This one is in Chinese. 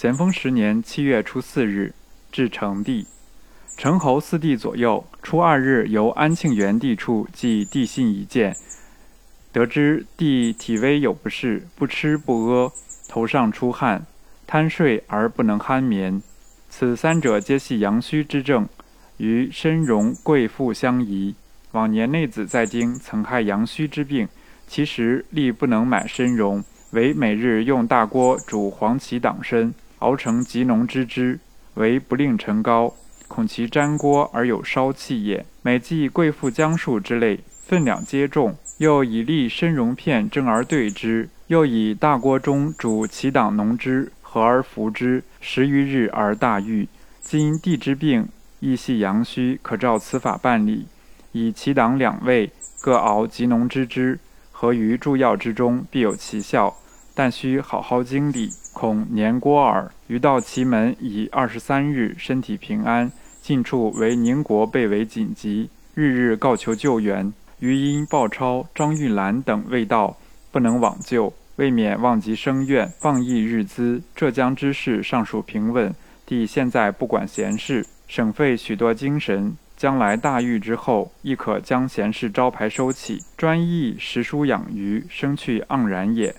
咸丰十年七月初四日，至成帝。成侯四帝左右，初二日由安庆元帝处寄帝信一见，得知帝体微有不适，不吃不屙，头上出汗，贪睡而不能酣眠。此三者皆系阳虚之症，与身荣贵妇相宜。往年内子在京曾害阳虚之病，其实力不能买参茸，唯每日用大锅煮黄芪党参，熬成极浓之汁，唯不令陈高。恐其粘锅而有烧气也。每记贵附姜树之类，分量皆重，又以粒参茸片蒸而兑之，又以大锅中煮其党浓汁，和而服之，十余日而大愈。今地之病亦系阳虚，可照此法办理。以其党两味，各熬极浓之汁，合于诸药之中，必有奇效。但须好好经历，恐年过耳。余到其门已二十三日，身体平安。近处为宁国被围紧急，日日告求救援。余因鲍超、张玉兰等未到，不能往救，未免忘极生怨，放逸日资。浙江之事尚属平稳，帝现在不管闲事，省费许多精神。将来大狱之后，亦可将闲事招牌收起，专意识书养鱼，生趣盎然也。